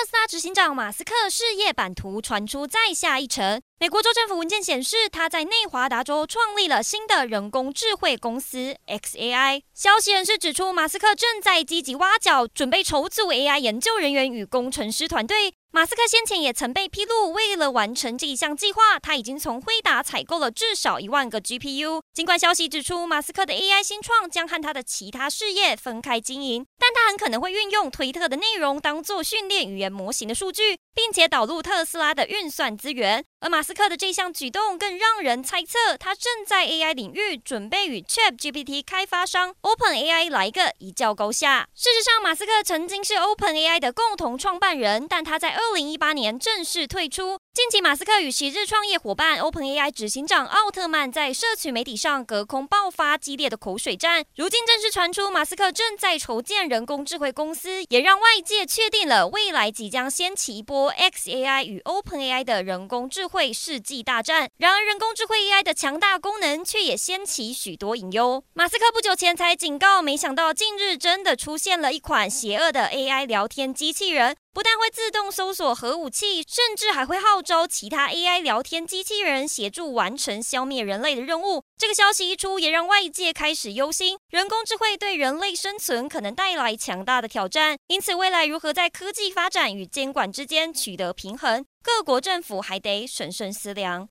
特斯拉执行长马斯克事业版图传出再下一城。美国州政府文件显示，他在内华达州创立了新的人工智慧公司 xAI。消息人士指出，马斯克正在积极挖角，准备筹组 AI 研究人员与工程师团队。马斯克先前也曾被披露，为了完成这一项计划，他已经从辉达采购了至少一万个 GPU。尽管消息指出，马斯克的 AI 新创将和他的其他事业分开经营，但他很可能会运用推特的内容当做训练语言模型的数据，并且导入特斯拉的运算资源。而马斯克的这项举动更让人猜测，他正在 AI 领域准备与 ChatGPT 开发商 OpenAI 来个一较高下。事实上，马斯克曾经是 OpenAI 的共同创办人，但他在二零一八年正式退出。近期，马斯克与昔日创业伙伴 OpenAI 执行长奥特曼在社群媒体上隔空爆发激烈的口水战。如今正式传出马斯克正在筹建人工智慧公司，也让外界确定了未来即将掀起一波 xAI 与 OpenAI 的人工智慧世纪大战。然而，人工智慧 AI 的强大功能却也掀起许多隐忧。马斯克不久前才警告，没想到近日真的出现了一款邪恶的 AI 聊天机器人。不但会自动搜索核武器，甚至还会号召其他 AI 聊天机器人协助完成消灭人类的任务。这个消息一出，也让外界开始忧心，人工智慧对人类生存可能带来强大的挑战。因此，未来如何在科技发展与监管之间取得平衡，各国政府还得审慎思量。